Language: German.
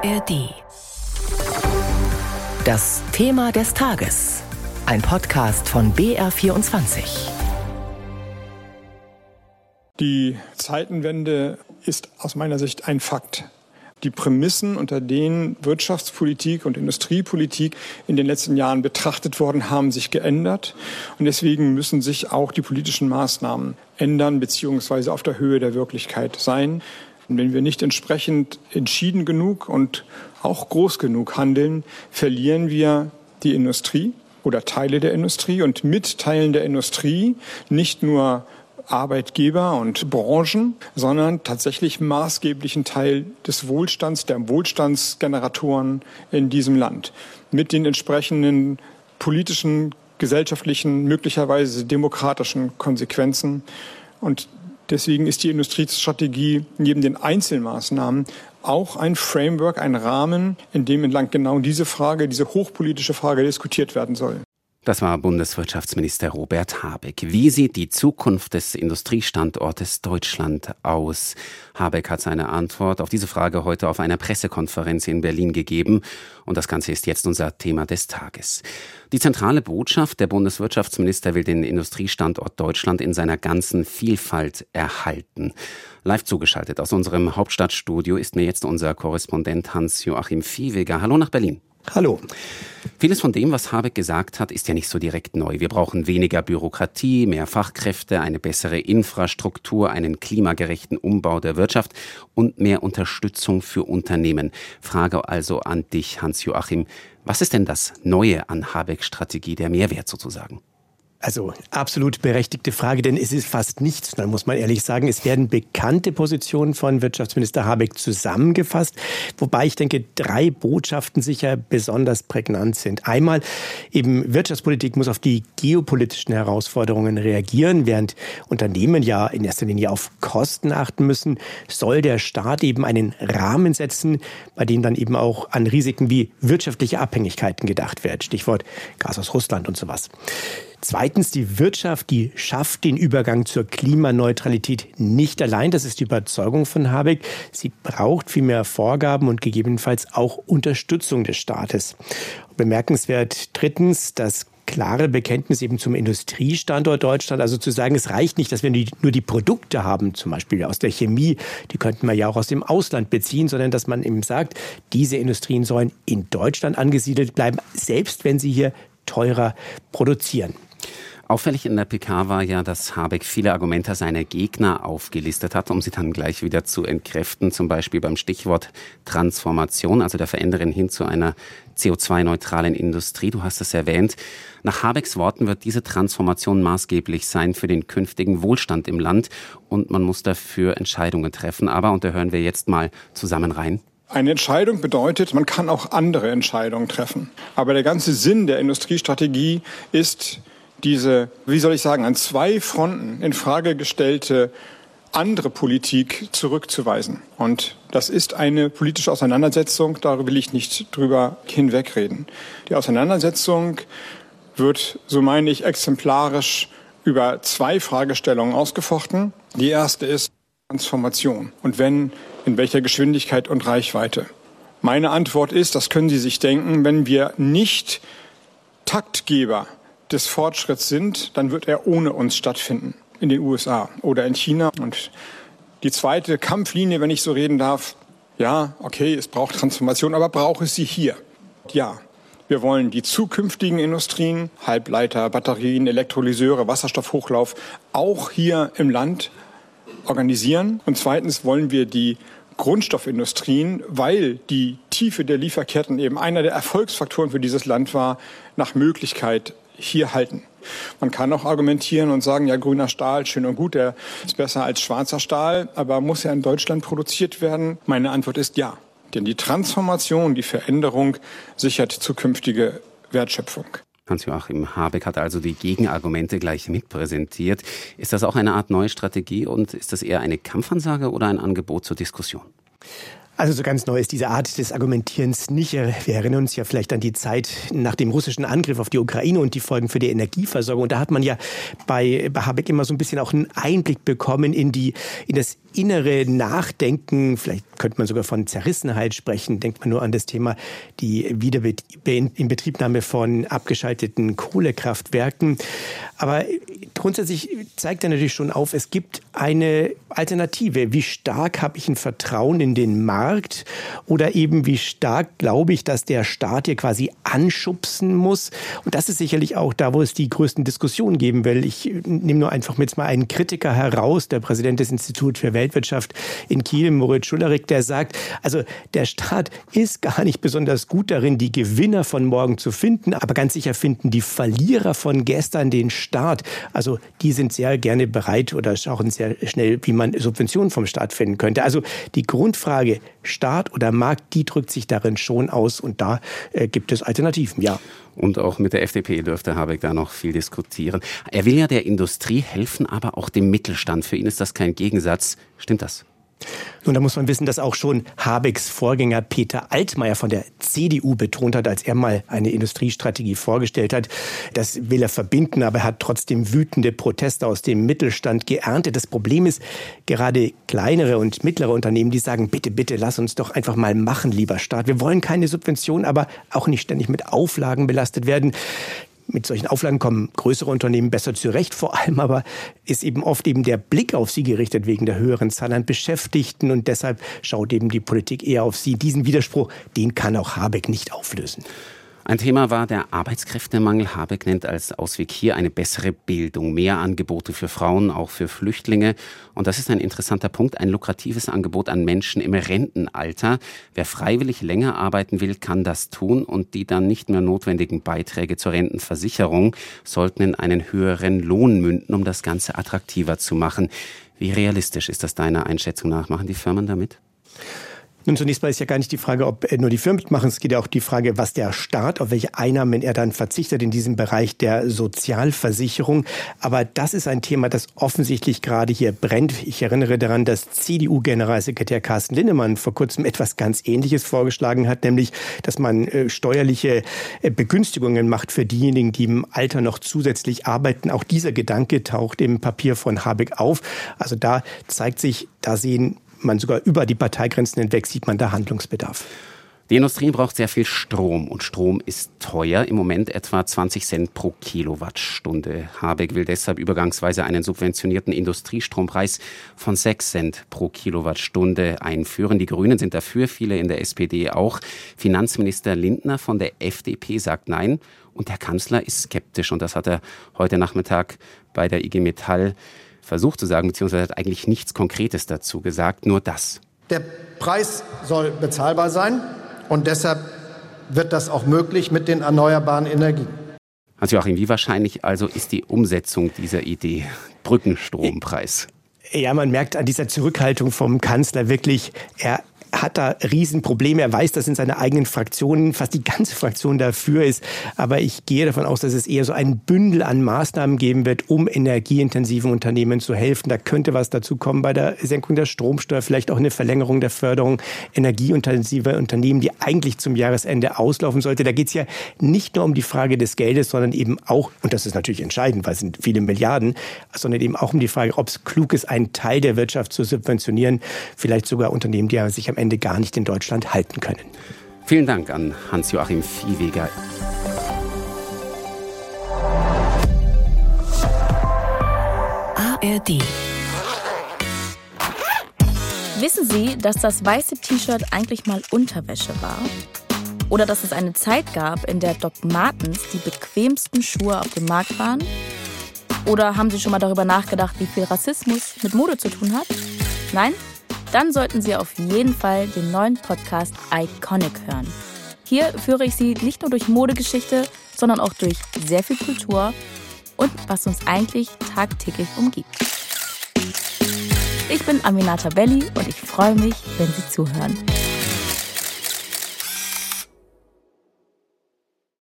ARD. Das Thema des Tages. Ein Podcast von BR24. Die Zeitenwende ist aus meiner Sicht ein Fakt. Die Prämissen, unter denen Wirtschaftspolitik und Industriepolitik in den letzten Jahren betrachtet worden, haben sich geändert. Und deswegen müssen sich auch die politischen Maßnahmen ändern bzw. auf der Höhe der Wirklichkeit sein. Und wenn wir nicht entsprechend entschieden genug und auch groß genug handeln, verlieren wir die Industrie oder Teile der Industrie und mit Teilen der Industrie nicht nur Arbeitgeber und Branchen, sondern tatsächlich maßgeblichen Teil des Wohlstands, der Wohlstandsgeneratoren in diesem Land. Mit den entsprechenden politischen, gesellschaftlichen, möglicherweise demokratischen Konsequenzen. Und deswegen ist die Industriestrategie neben den Einzelmaßnahmen auch ein Framework, ein Rahmen, in dem entlang genau diese Frage, diese hochpolitische Frage diskutiert werden soll. Das war Bundeswirtschaftsminister Robert Habeck. Wie sieht die Zukunft des Industriestandortes Deutschland aus? Habeck hat seine Antwort auf diese Frage heute auf einer Pressekonferenz in Berlin gegeben. Und das Ganze ist jetzt unser Thema des Tages. Die zentrale Botschaft, der Bundeswirtschaftsminister will den Industriestandort Deutschland in seiner ganzen Vielfalt erhalten. Live zugeschaltet aus unserem Hauptstadtstudio ist mir jetzt unser Korrespondent Hans-Joachim Viehweger. Hallo nach Berlin. Hallo. Vieles von dem, was Habeck gesagt hat, ist ja nicht so direkt neu. Wir brauchen weniger Bürokratie, mehr Fachkräfte, eine bessere Infrastruktur, einen klimagerechten Umbau der Wirtschaft und mehr Unterstützung für Unternehmen. Frage also an dich, Hans-Joachim. Was ist denn das Neue an Habecks Strategie, der Mehrwert sozusagen? Also absolut berechtigte Frage, denn es ist fast nichts. Dann muss man ehrlich sagen, es werden bekannte Positionen von Wirtschaftsminister Habeck zusammengefasst, wobei ich denke, drei Botschaften sicher besonders prägnant sind. Einmal eben Wirtschaftspolitik muss auf die geopolitischen Herausforderungen reagieren, während Unternehmen ja in erster Linie auf Kosten achten müssen, soll der Staat eben einen Rahmen setzen, bei dem dann eben auch an Risiken wie wirtschaftliche Abhängigkeiten gedacht wird. Stichwort Gas aus Russland und sowas. Zweitens, die Wirtschaft, die schafft den Übergang zur Klimaneutralität nicht allein. Das ist die Überzeugung von Habeck. Sie braucht viel mehr Vorgaben und gegebenenfalls auch Unterstützung des Staates. Bemerkenswert drittens, das klare Bekenntnis eben zum Industriestandort Deutschland. Also zu sagen, es reicht nicht, dass wir nur die Produkte haben, zum Beispiel aus der Chemie, die könnten wir ja auch aus dem Ausland beziehen, sondern dass man eben sagt, diese Industrien sollen in Deutschland angesiedelt bleiben, selbst wenn sie hier teurer produzieren. Auffällig in der PK war ja, dass Habeck viele Argumente seiner Gegner aufgelistet hat, um sie dann gleich wieder zu entkräften, zum Beispiel beim Stichwort Transformation, also der Veränderung hin zu einer CO2-neutralen Industrie. Du hast es erwähnt. Nach Habecks Worten wird diese Transformation maßgeblich sein für den künftigen Wohlstand im Land und man muss dafür Entscheidungen treffen. Aber, und da hören wir jetzt mal zusammen rein. Eine Entscheidung bedeutet, man kann auch andere Entscheidungen treffen. Aber der ganze Sinn der Industriestrategie ist, diese, wie soll ich sagen, an zwei Fronten in Frage gestellte andere Politik zurückzuweisen. Und das ist eine politische Auseinandersetzung, darüber will ich nicht drüber hinwegreden. Die Auseinandersetzung wird, so meine ich, exemplarisch über zwei Fragestellungen ausgefochten. Die erste ist Transformation. Und wenn, in welcher Geschwindigkeit und Reichweite? Meine Antwort ist, das können Sie sich denken, wenn wir nicht Taktgeber des Fortschritts sind, dann wird er ohne uns stattfinden in den USA oder in China. Und die zweite Kampflinie, wenn ich so reden darf, ja, okay, es braucht Transformation, aber braucht es sie hier? Ja. Wir wollen die zukünftigen Industrien, Halbleiter, Batterien, Elektrolyseure, Wasserstoffhochlauf, auch hier im Land organisieren. Und zweitens wollen wir die Grundstoffindustrien, weil die Tiefe der Lieferketten eben einer der Erfolgsfaktoren für dieses Land war, nach Möglichkeit hier halten. Man kann auch argumentieren und sagen, ja, grüner Stahl, schön und gut, der ist besser als schwarzer Stahl, aber muss er in Deutschland produziert werden? Meine Antwort ist ja. Denn die Transformation, die Veränderung sichert zukünftige Wertschöpfung. Hans-Joachim Habeck hat also die Gegenargumente gleich mitpräsentiert. Ist das auch eine Art neue Strategie und ist das eher eine Kampfansage oder ein Angebot zur Diskussion? Also so ganz neu ist diese Art des Argumentierens nicht. Wir erinnern uns ja vielleicht an die Zeit nach dem russischen Angriff auf die Ukraine und die Folgen für die Energieversorgung. Und da hat man ja bei, bei Habeck immer so ein bisschen auch einen Einblick bekommen in die, in das innere Nachdenken. Vielleicht könnte man sogar von Zerrissenheit sprechen. Denkt man nur an das Thema die Wiederinbetriebnahme von abgeschalteten Kohlekraftwerken. Aber grundsätzlich zeigt er natürlich schon auf, es gibt eine Alternative. Wie stark habe ich ein Vertrauen in den Markt oder eben wie stark glaube ich, dass der Staat hier quasi anschubsen muss? Und das ist sicherlich auch da, wo es die größten Diskussionen geben will. Ich nehme nur einfach jetzt mal einen Kritiker heraus, der Präsident des Instituts für Weltwirtschaft in Kiel, Moritz Schullerik, der sagt, also der Staat ist gar nicht besonders gut darin, die Gewinner von morgen zu finden, aber ganz sicher finden die Verlierer von gestern den Staat. Also die sind sehr gerne bereit oder schauen sehr schnell, wie man Subventionen vom Staat finden könnte. Also die Grundfrage Staat oder Markt, die drückt sich darin schon aus und da äh, gibt es Alternativen, ja. Und auch mit der FDP dürfte Habeck da noch viel diskutieren. Er will ja der Industrie helfen, aber auch dem Mittelstand. Für ihn ist das kein Gegensatz. Stimmt das? Nun, da muss man wissen, dass auch schon Habecks Vorgänger Peter Altmaier von der CDU betont hat, als er mal eine Industriestrategie vorgestellt hat. Das will er verbinden, aber er hat trotzdem wütende Proteste aus dem Mittelstand geerntet. Das Problem ist, gerade kleinere und mittlere Unternehmen, die sagen, bitte, bitte, lass uns doch einfach mal machen, lieber Staat. Wir wollen keine Subvention, aber auch nicht ständig mit Auflagen belastet werden. Mit solchen Auflagen kommen größere Unternehmen besser zurecht. Vor allem aber ist eben oft eben der Blick auf sie gerichtet wegen der höheren Zahl an Beschäftigten und deshalb schaut eben die Politik eher auf sie. Diesen Widerspruch, den kann auch Habeck nicht auflösen. Ein Thema war der Arbeitskräftemangel. Habeck nennt als Ausweg hier eine bessere Bildung, mehr Angebote für Frauen, auch für Flüchtlinge. Und das ist ein interessanter Punkt, ein lukratives Angebot an Menschen im Rentenalter. Wer freiwillig länger arbeiten will, kann das tun und die dann nicht mehr notwendigen Beiträge zur Rentenversicherung sollten in einen höheren Lohn münden, um das Ganze attraktiver zu machen. Wie realistisch ist das deiner Einschätzung nach? Machen die Firmen damit? Nun, zunächst mal ist ja gar nicht die Frage, ob nur die Firmen mitmachen. Es geht ja auch die Frage, was der Staat, auf welche Einnahmen er dann verzichtet in diesem Bereich der Sozialversicherung. Aber das ist ein Thema, das offensichtlich gerade hier brennt. Ich erinnere daran, dass CDU-Generalsekretär Carsten Linnemann vor kurzem etwas ganz Ähnliches vorgeschlagen hat, nämlich, dass man äh, steuerliche äh, Begünstigungen macht für diejenigen, die im Alter noch zusätzlich arbeiten. Auch dieser Gedanke taucht im Papier von Habeck auf. Also da zeigt sich, da sehen man sogar über die Parteigrenzen hinweg sieht man da Handlungsbedarf. Die Industrie braucht sehr viel Strom und Strom ist teuer, im Moment etwa 20 Cent pro Kilowattstunde. Habeck will deshalb übergangsweise einen subventionierten Industriestrompreis von 6 Cent pro Kilowattstunde einführen. Die Grünen sind dafür, viele in der SPD auch. Finanzminister Lindner von der FDP sagt nein und der Kanzler ist skeptisch und das hat er heute Nachmittag bei der IG Metall versucht zu sagen, beziehungsweise hat eigentlich nichts Konkretes dazu gesagt, nur das. Der Preis soll bezahlbar sein und deshalb wird das auch möglich mit den erneuerbaren Energien. Hans-Joachim, wie wahrscheinlich also ist die Umsetzung dieser Idee? Brückenstrompreis. Ja, man merkt an dieser Zurückhaltung vom Kanzler wirklich, er hat da Riesenprobleme. Er weiß, dass in seiner eigenen Fraktion fast die ganze Fraktion dafür ist. Aber ich gehe davon aus, dass es eher so ein Bündel an Maßnahmen geben wird, um energieintensiven Unternehmen zu helfen. Da könnte was dazu kommen bei der Senkung der Stromsteuer, vielleicht auch eine Verlängerung der Förderung energieintensiver Unternehmen, die eigentlich zum Jahresende auslaufen sollte. Da geht es ja nicht nur um die Frage des Geldes, sondern eben auch, und das ist natürlich entscheidend, weil es sind viele Milliarden, sondern eben auch um die Frage, ob es klug ist, einen Teil der Wirtschaft zu subventionieren, vielleicht sogar Unternehmen, die sich am Ende gar nicht in Deutschland halten können. Vielen Dank an Hans-Joachim Viehweger. ARD. Wissen Sie, dass das weiße T-Shirt eigentlich mal Unterwäsche war? Oder dass es eine Zeit gab, in der Doc Martens die bequemsten Schuhe auf dem Markt waren? Oder haben Sie schon mal darüber nachgedacht, wie viel Rassismus mit Mode zu tun hat? Nein? Dann sollten Sie auf jeden Fall den neuen Podcast Iconic hören. Hier führe ich Sie nicht nur durch Modegeschichte, sondern auch durch sehr viel Kultur und was uns eigentlich tagtäglich umgibt. Ich bin Aminata Belli und ich freue mich, wenn Sie zuhören.